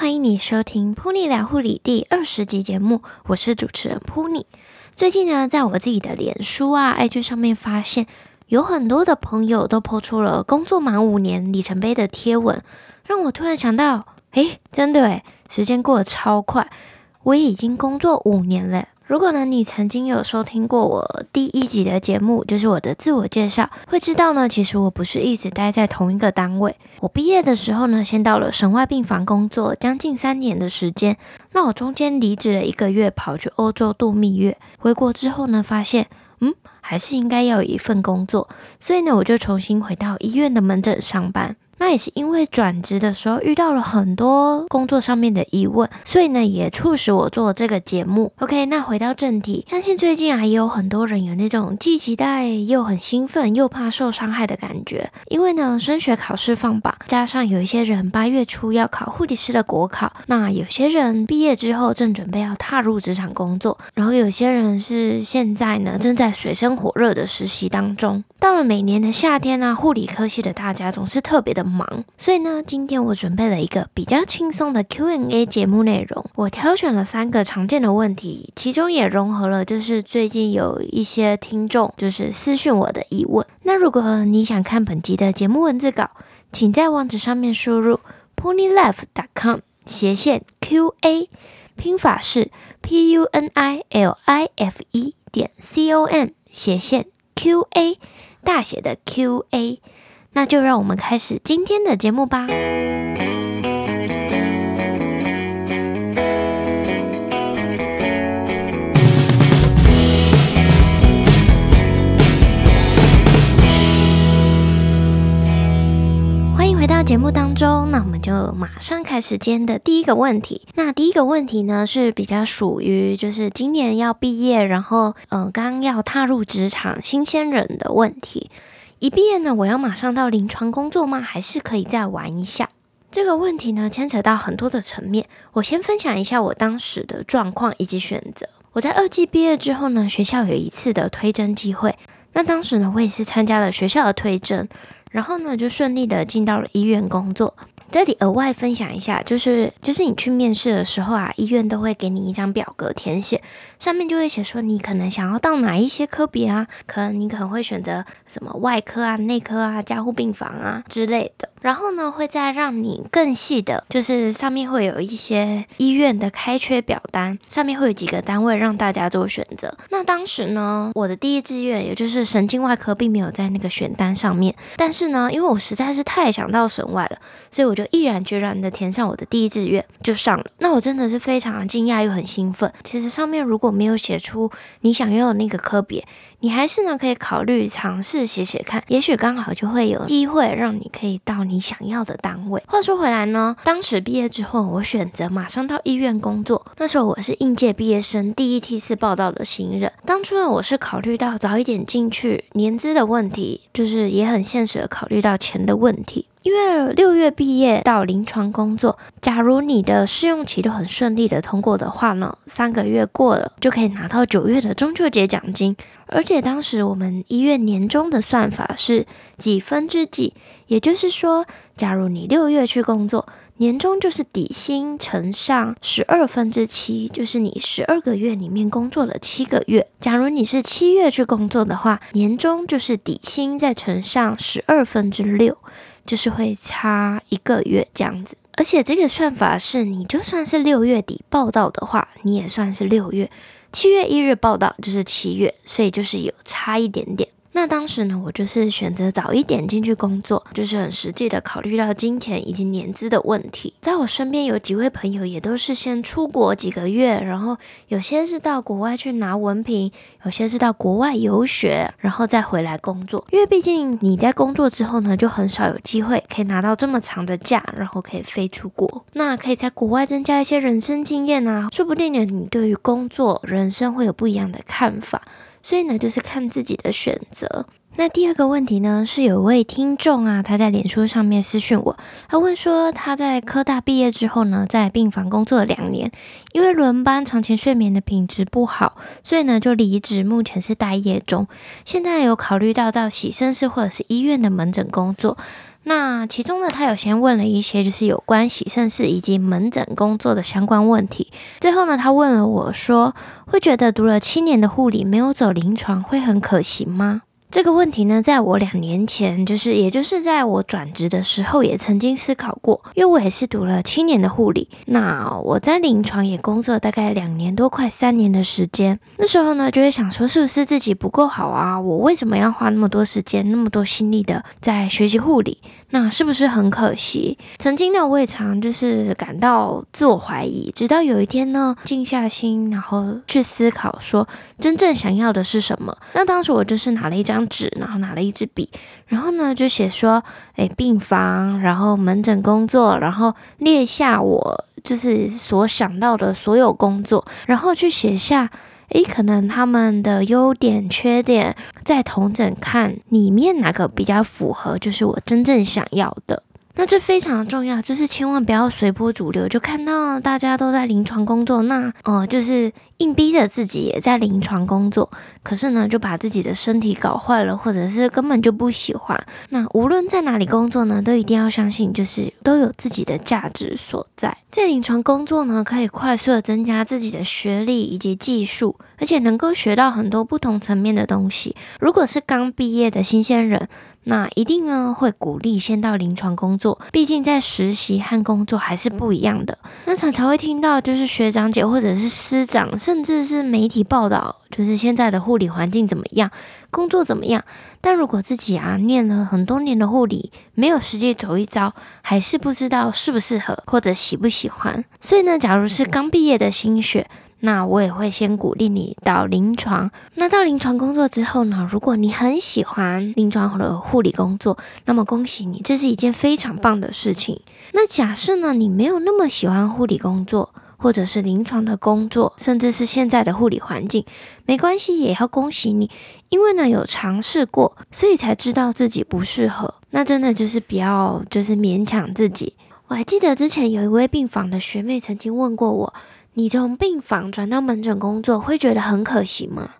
欢迎你收听 Pony 聊护理第二十集节目，我是主持人 Pony。最近呢，在我自己的脸书啊、IG 上面发现，有很多的朋友都 po 出了工作满五年里程碑的贴文，让我突然想到，诶，真的诶，时间过得超快，我也已经工作五年了。如果呢，你曾经有收听过我第一集的节目，就是我的自我介绍，会知道呢，其实我不是一直待在同一个单位。我毕业的时候呢，先到了省外病房工作，将近三年的时间。那我中间离职了一个月，跑去欧洲度蜜月。回国之后呢，发现，嗯，还是应该要有一份工作，所以呢，我就重新回到医院的门诊上班。那也是因为转职的时候遇到了很多工作上面的疑问，所以呢也促使我做这个节目。OK，那回到正题，相信最近啊也有很多人有那种既期待又很兴奋又怕受伤害的感觉，因为呢升学考试放榜，加上有一些人八月初要考护理师的国考，那有些人毕业之后正准备要踏入职场工作，然后有些人是现在呢正在水深火热的实习当中。到了每年的夏天呢，护理科系的大家总是特别的忙，所以呢，今天我准备了一个比较轻松的 Q&A 节目内容。我挑选了三个常见的问题，其中也融合了就是最近有一些听众就是私讯我的疑问。那如果你想看本集的节目文字稿，请在网址上面输入 punilife.com 斜线 QA，拼法是 P U N I L I F E 点 C O M 斜线 QA。大写的 QA，那就让我们开始今天的节目吧。欢迎回到节目当中，那我们就马上开始今天的第一个问题。那第一个问题呢，是比较属于就是今年要毕业，然后嗯，刚要踏入职场新鲜人的问题。一毕业呢，我要马上到临床工作吗？还是可以再玩一下？这个问题呢，牵扯到很多的层面。我先分享一下我当时的状况以及选择。我在二季毕业之后呢，学校有一次的推甄机会，那当时呢，我也是参加了学校的推甄。然后呢，就顺利的进到了医院工作。这里额外分享一下，就是就是你去面试的时候啊，医院都会给你一张表格填写，上面就会写说你可能想要到哪一些科别啊，可能你可能会选择什么外科啊、内科啊、加护病房啊之类的。然后呢，会再让你更细的，就是上面会有一些医院的开缺表单，上面会有几个单位让大家做选择。那当时呢，我的第一志愿也就是神经外科，并没有在那个选单上面。但是呢，因为我实在是太想到省外了，所以我就毅然决然的填上我的第一志愿就上了。那我真的是非常惊讶又很兴奋。其实上面如果没有写出你想要的那个科别，你还是呢可以考虑尝试写写看，也许刚好就会有机会让你可以到你想要的单位。话说回来呢，当时毕业之后，我选择马上到医院工作。那时候我是应届毕业生，第一梯次报到的新人。当初呢，我是考虑到早一点进去，年资的问题，就是也很现实的考虑到钱的问题。因为六月毕业到临床工作，假如你的试用期都很顺利的通过的话呢，三个月过了就可以拿到九月的中秋节奖金。而且当时我们医院年终的算法是几分之几，也就是说，假如你六月去工作，年终就是底薪乘上十二分之七，就是你十二个月里面工作了七个月。假如你是七月去工作的话，年终就是底薪再乘上十二分之六。就是会差一个月这样子，而且这个算法是你就算是六月底报到的话，你也算是六月，七月一日报到就是七月，所以就是有差一点点。那当时呢，我就是选择早一点进去工作，就是很实际的考虑到金钱以及年资的问题。在我身边有几位朋友也都是先出国几个月，然后有些是到国外去拿文凭，有些是到国外游学，然后再回来工作。因为毕竟你在工作之后呢，就很少有机会可以拿到这么长的假，然后可以飞出国。那可以在国外增加一些人生经验啊，说不定呢，你对于工作、人生会有不一样的看法。所以呢，就是看自己的选择。那第二个问题呢，是有位听众啊，他在脸书上面私讯我，他问说他在科大毕业之后呢，在病房工作了两年，因为轮班、长期睡眠的品质不好，所以呢就离职，目前是待业中。现在有考虑到到洗身室或者是医院的门诊工作。那其中呢，他有先问了一些就是有关洗肾室以及门诊工作的相关问题。最后呢，他问了我说，会觉得读了七年的护理没有走临床会很可惜吗？这个问题呢，在我两年前，就是也就是在我转职的时候，也曾经思考过。因为我也是读了七年的护理，那我在临床也工作大概两年多，快三年的时间。那时候呢，就会想说，是不是自己不够好啊？我为什么要花那么多时间、那么多心力的在学习护理？那是不是很可惜？曾经呢，我也常就是感到自我怀疑，直到有一天呢，静下心，然后去思考，说真正想要的是什么。那当时我就是拿了一张纸，然后拿了一支笔，然后呢就写说，诶，病房，然后门诊工作，然后列下我就是所想到的所有工作，然后去写下。诶，可能他们的优点、缺点，在同整看里面哪个比较符合，就是我真正想要的。那这非常重要，就是千万不要随波逐流，就看到大家都在临床工作，那哦、呃，就是硬逼着自己也在临床工作，可是呢，就把自己的身体搞坏了，或者是根本就不喜欢。那无论在哪里工作呢，都一定要相信，就是都有自己的价值所在。在临床工作呢，可以快速的增加自己的学历以及技术，而且能够学到很多不同层面的东西。如果是刚毕业的新鲜人，那一定呢会鼓励先到临床工作，毕竟在实习和工作还是不一样的。那常常会听到就是学长姐或者是师长，甚至是媒体报道，就是现在的护理环境怎么样，工作怎么样。但如果自己啊念了很多年的护理，没有实际走一遭，还是不知道适不适合或者喜不喜欢。所以呢，假如是刚毕业的新血。那我也会先鼓励你到临床。那到临床工作之后呢，如果你很喜欢临床的护理工作，那么恭喜你，这是一件非常棒的事情。那假设呢，你没有那么喜欢护理工作，或者是临床的工作，甚至是现在的护理环境，没关系，也要恭喜你，因为呢有尝试过，所以才知道自己不适合。那真的就是不要就是勉强自己。我还记得之前有一位病房的学妹曾经问过我。你从病房转到门诊工作，会觉得很可惜吗？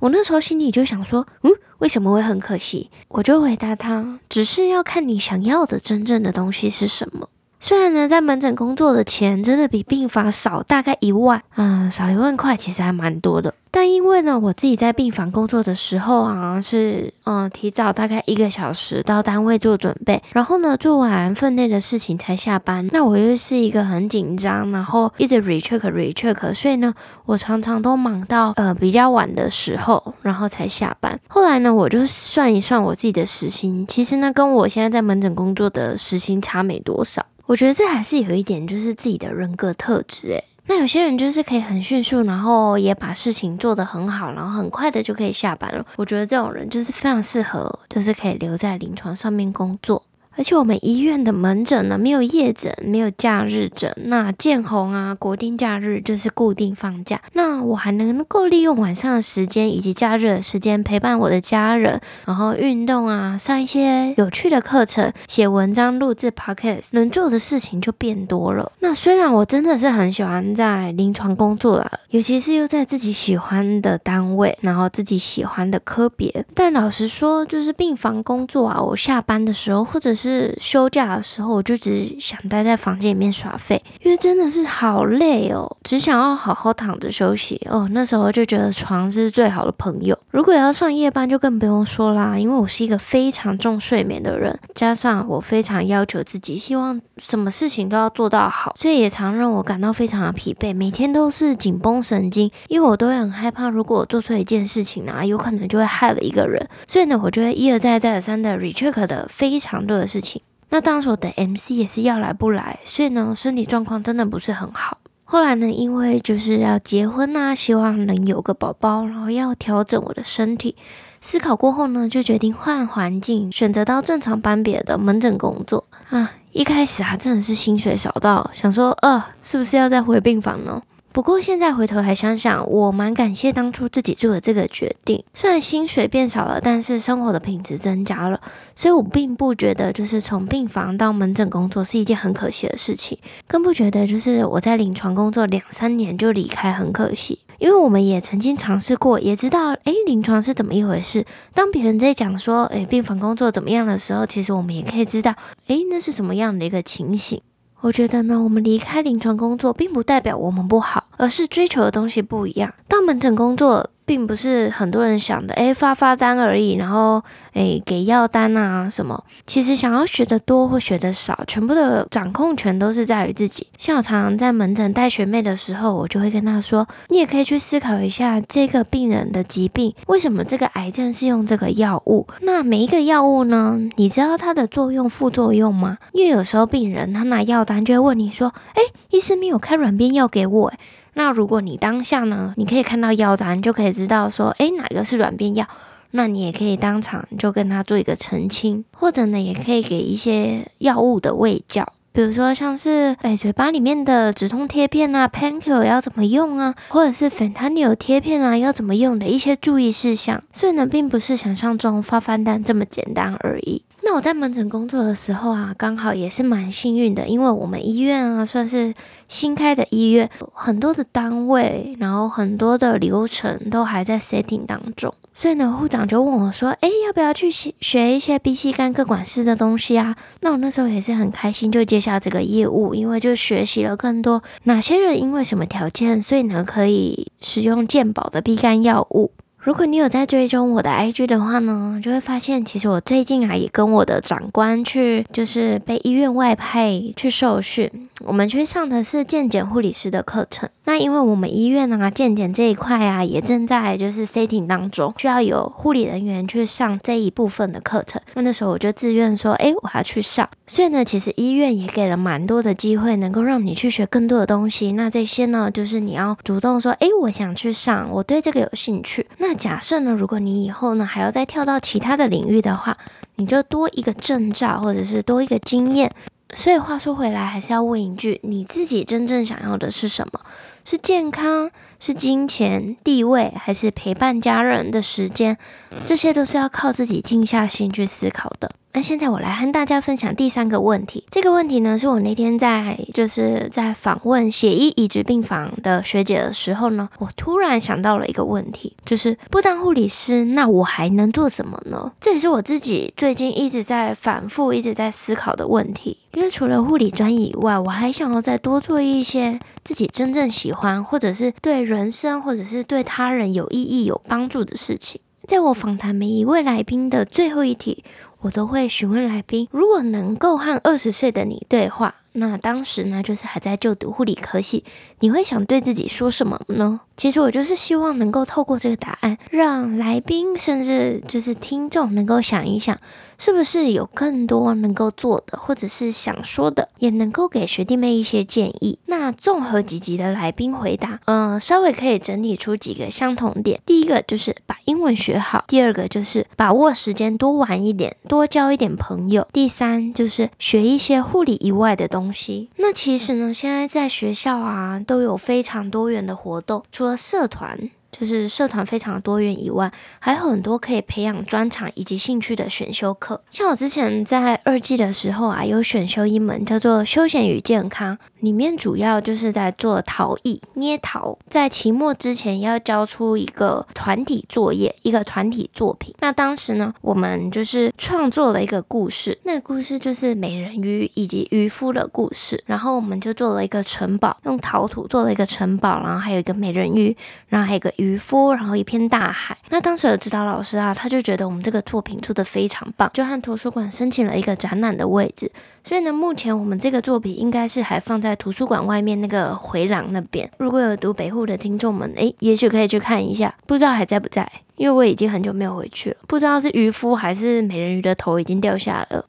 我那时候心里就想说，嗯，为什么会很可惜？我就回答他，只是要看你想要的真正的东西是什么。虽然呢，在门诊工作的钱真的比病房少大概一万，嗯，少一万块其实还蛮多的。但因为呢，我自己在病房工作的时候啊，是嗯提早大概一个小时到单位做准备，然后呢做完分内的事情才下班。那我又是一个很紧张，然后一直 recheck recheck，所以呢，我常常都忙到呃比较晚的时候，然后才下班。后来呢，我就算一算我自己的时薪，其实呢，跟我现在在门诊工作的时薪差没多少。我觉得这还是有一点就是自己的人格特质诶。那有些人就是可以很迅速，然后也把事情做得很好，然后很快的就可以下班了。我觉得这种人就是非常适合，就是可以留在临床上面工作。而且我们医院的门诊呢，没有夜诊，没有假日诊。那建红啊，国定假日就是固定放假。那我还能够利用晚上的时间以及假日的时间陪伴我的家人，然后运动啊，上一些有趣的课程，写文章、录制 podcast，能做的事情就变多了。那虽然我真的是很喜欢在临床工作啦，尤其是又在自己喜欢的单位，然后自己喜欢的科别，但老实说，就是病房工作啊，我下班的时候或者是是休假的时候，我就只想待在房间里面耍废，因为真的是好累哦，只想要好好躺着休息哦。那时候就觉得床是最好的朋友。如果要上夜班，就更不用说啦，因为我是一个非常重睡眠的人，加上我非常要求自己，希望什么事情都要做到好，所以也常让我感到非常的疲惫，每天都是紧绷神经，因为我都会很害怕，如果我做错一件事情啊，有可能就会害了一个人，所以呢，我就会一而再再而三的 recheck 的非常多的事。事情，那当时我的 MC 也是要来不来，所以呢，身体状况真的不是很好。后来呢，因为就是要结婚呐、希望能有个宝宝，然后要调整我的身体。思考过后呢，就决定换环境，选择到正常班别的门诊工作啊。一开始啊，真的是薪水少到想说，呃，是不是要再回病房呢？不过现在回头来想想，我蛮感谢当初自己做的这个决定。虽然薪水变少了，但是生活的品质增加了，所以我并不觉得就是从病房到门诊工作是一件很可惜的事情，更不觉得就是我在临床工作两三年就离开很可惜。因为我们也曾经尝试过，也知道，诶，临床是怎么一回事。当别人在讲说，诶，病房工作怎么样的时候，其实我们也可以知道，诶，那是什么样的一个情形。我觉得呢，我们离开临床工作，并不代表我们不好，而是追求的东西不一样。到门诊工作，并不是很多人想的，诶，发发单而已，然后诶，给药单啊什么。其实想要学得多或学得少，全部的掌控权都是在于自己。像我常常在门诊带学妹的时候，我就会跟她说，你也可以去思考一下这个病人的疾病，为什么这个癌症是用这个药物？那每一个药物呢，你知道它的作用、副作用吗？因为有时候病人他拿药单就会问你说，诶，医师没有开软便药给我，那如果你当下呢，你可以看到药单，就可以知道说，诶，哪个是软便药？那你也可以当场就跟他做一个澄清，或者呢，也可以给一些药物的卫教，比如说像是，诶，嘴巴里面的止痛贴片啊 p a n c i l 要怎么用啊，或者是 fentanyl 贴片啊，要怎么用的一些注意事项。所以呢，并不是想象中发发单这么简单而已。那我在门诊工作的时候啊，刚好也是蛮幸运的，因为我们医院啊算是新开的医院，很多的单位，然后很多的流程都还在 setting 当中，所以呢，护长就问我说：“诶，要不要去学一些 B C 肝个管事的东西啊？”那我那时候也是很开心，就接下这个业务，因为就学习了更多哪些人因为什么条件，所以呢可以使用健保的 B 肝药物。如果你有在追踪我的 IG 的话呢，就会发现其实我最近啊也跟我的长官去，就是被医院外派去受训。我们去上的是健检护理师的课程。那因为我们医院啊健检这一块啊也正在就是 setting 当中，需要有护理人员去上这一部分的课程。那那时候我就自愿说，诶，我要去上。所以呢，其实医院也给了蛮多的机会，能够让你去学更多的东西。那这些呢，就是你要主动说，诶，我想去上，我对这个有兴趣。那那假设呢，如果你以后呢还要再跳到其他的领域的话，你就多一个证照，或者是多一个经验。所以话说回来，还是要问一句：你自己真正想要的是什么？是健康，是金钱、地位，还是陪伴家人的时间？这些都是要靠自己静下心去思考的。那现在我来和大家分享第三个问题。这个问题呢，是我那天在就是在访问血液移植病房的学姐的时候呢，我突然想到了一个问题，就是不当护理师，那我还能做什么呢？这也是我自己最近一直在反复、一直在思考的问题。因为除了护理专业以外，我还想要再多做一些自己真正喜欢，或者是对人生，或者是对他人有意义、有帮助的事情。在我访谈每一位来宾的最后一题，我都会询问来宾：如果能够和二十岁的你对话，那当时呢，就是还在就读护理科系，你会想对自己说什么呢？其实我就是希望能够透过这个答案，让来宾甚至就是听众能够想一想，是不是有更多能够做的，或者是想说的，也能够给学弟妹一些建议。那综合几集的来宾回答，呃，稍微可以整理出几个相同点。第一个就是把英文学好，第二个就是把握时间多玩一点，多交一点朋友。第三就是学一些护理以外的东西。那其实呢，现在在学校啊，都有非常多元的活动，除社团。就是社团非常多元以外，还有很多可以培养专长以及兴趣的选修课。像我之前在二季的时候啊，有选修一门叫做休闲与健康，里面主要就是在做陶艺、捏陶。在期末之前要交出一个团体作业，一个团体作品。那当时呢，我们就是创作了一个故事，那个故事就是美人鱼以及渔夫的故事。然后我们就做了一个城堡，用陶土做了一个城堡，然后还有一个美人鱼，然后还有一个。渔夫，然后一片大海。那当时的指导老师啊，他就觉得我们这个作品做得非常棒，就和图书馆申请了一个展览的位置。所以呢，目前我们这个作品应该是还放在图书馆外面那个回廊那边。如果有读北户的听众们，诶，也许可以去看一下，不知道还在不在？因为我已经很久没有回去了，不知道是渔夫还是美人鱼的头已经掉下了。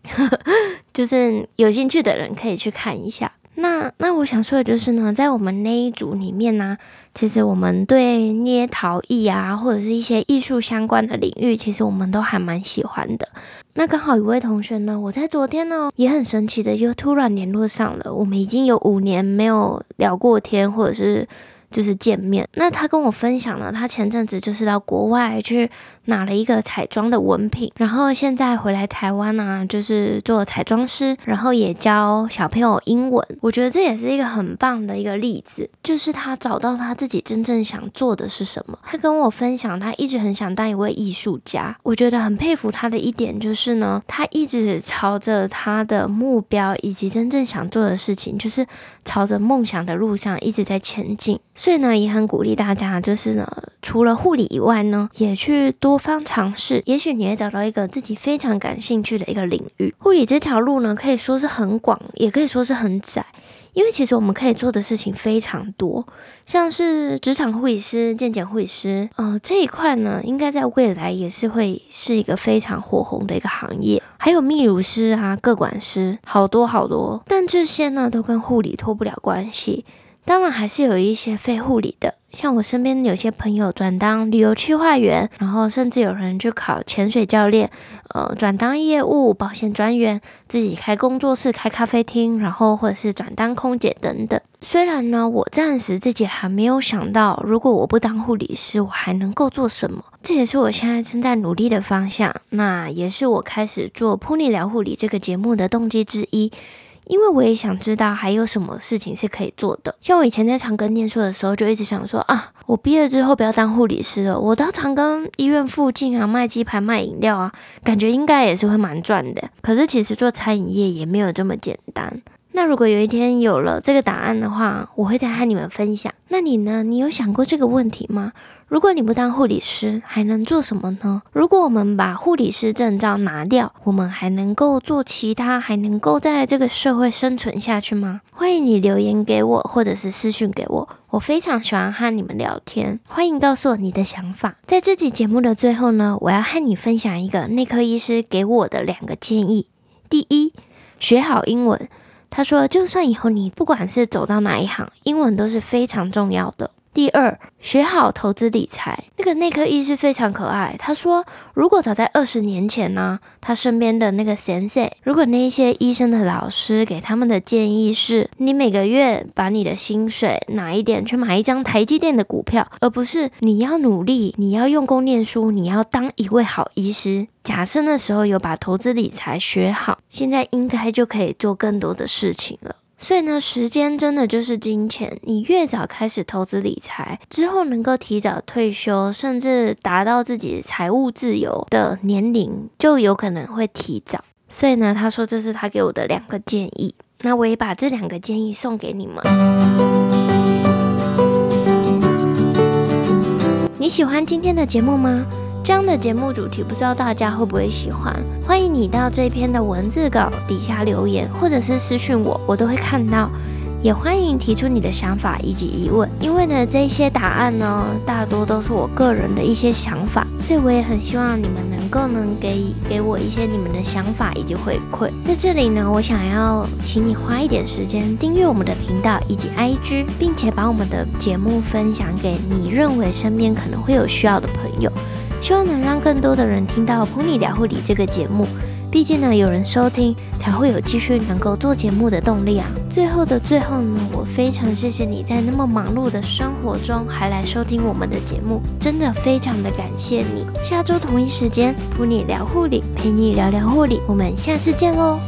就是有兴趣的人可以去看一下。那那我想说的就是呢，在我们那一组里面呢、其实我们对捏陶艺啊，或者是一些艺术相关的领域，其实我们都还蛮喜欢的。那刚好有位同学呢，我在昨天呢也很神奇的就突然联络上了，我们已经有五年没有聊过天，或者是就是见面。那他跟我分享了，他前阵子就是到国外去拿了一个彩妆的文凭，然后现在回来台湾呢、啊，就是做彩妆师，然后也教小朋友英文。我觉得这也是一个很棒的一个例子，就是他找到他自己真正想做的是什么。他跟我分享，他一直很想当一位艺术家。我觉得很佩服他的一点就是呢，他一直朝着他的目标以及真正想做的事情，就是朝着梦想的路上一直在前进。所以呢，也很鼓励大家，就是呢，除了护理以外呢，也去多方尝试，也许你会找到一个自己非常感兴趣的一个领域。护理这条路呢，可以说是很广，也可以说是很窄。因为其实我们可以做的事情非常多，像是职场护理师、健检护理师，呃，这一块呢，应该在未来也是会是一个非常火红的一个行业。还有泌乳师啊、个管师，好多好多。但这些呢，都跟护理脱不了关系。当然，还是有一些非护理的。像我身边有些朋友转当旅游区划员，然后甚至有人去考潜水教练，呃，转当业务、保险专员，自己开工作室、开咖啡厅，然后或者是转当空姐等等。虽然呢，我暂时自己还没有想到，如果我不当护理师，我还能够做什么？这也是我现在正在努力的方向，那也是我开始做噗妮聊护理这个节目的动机之一。因为我也想知道还有什么事情是可以做的。像我以前在长庚念书的时候，就一直想说啊，我毕业之后不要当护理师了，我到长庚医院附近啊卖鸡排、卖饮料啊，感觉应该也是会蛮赚的。可是其实做餐饮业也没有这么简单。那如果有一天有了这个答案的话，我会再和你们分享。那你呢？你有想过这个问题吗？如果你不当护理师，还能做什么呢？如果我们把护理师证照拿掉，我们还能够做其他，还能够在这个社会生存下去吗？欢迎你留言给我，或者是私讯给我，我非常喜欢和你们聊天。欢迎告诉我你的想法。在这期节目的最后呢，我要和你分享一个内科医师给我的两个建议。第一，学好英文。他说，就算以后你不管是走到哪一行，英文都是非常重要的。第二，学好投资理财。那个内科医师非常可爱。他说，如果早在二十年前呢，他身边的那个先生，如果那些医生的老师给他们的建议是，你每个月把你的薪水拿一点去买一张台积电的股票，而不是你要努力，你要用功念书，你要当一位好医师。假设那时候有把投资理财学好，现在应该就可以做更多的事情了。所以呢，时间真的就是金钱。你越早开始投资理财，之后能够提早退休，甚至达到自己财务自由的年龄，就有可能会提早。所以呢，他说这是他给我的两个建议。那我也把这两个建议送给你们。你喜欢今天的节目吗？这样的节目主题，不知道大家会不会喜欢？欢迎你到这篇的文字稿底下留言，或者是私讯我，我都会看到。也欢迎提出你的想法以及疑问，因为呢，这些答案呢，大多都是我个人的一些想法，所以我也很希望你们能够能给给我一些你们的想法以及回馈。在这里呢，我想要请你花一点时间订阅我们的频道以及 IG，并且把我们的节目分享给你认为身边可能会有需要的朋友。希望能让更多的人听到《噗妮聊护理》这个节目，毕竟呢，有人收听才会有继续能够做节目的动力啊！最后的最后呢，我非常谢谢你在那么忙碌的生活中还来收听我们的节目，真的非常的感谢你。下周同一时间，噗妮聊护理，陪你聊聊护理，我们下次见哦。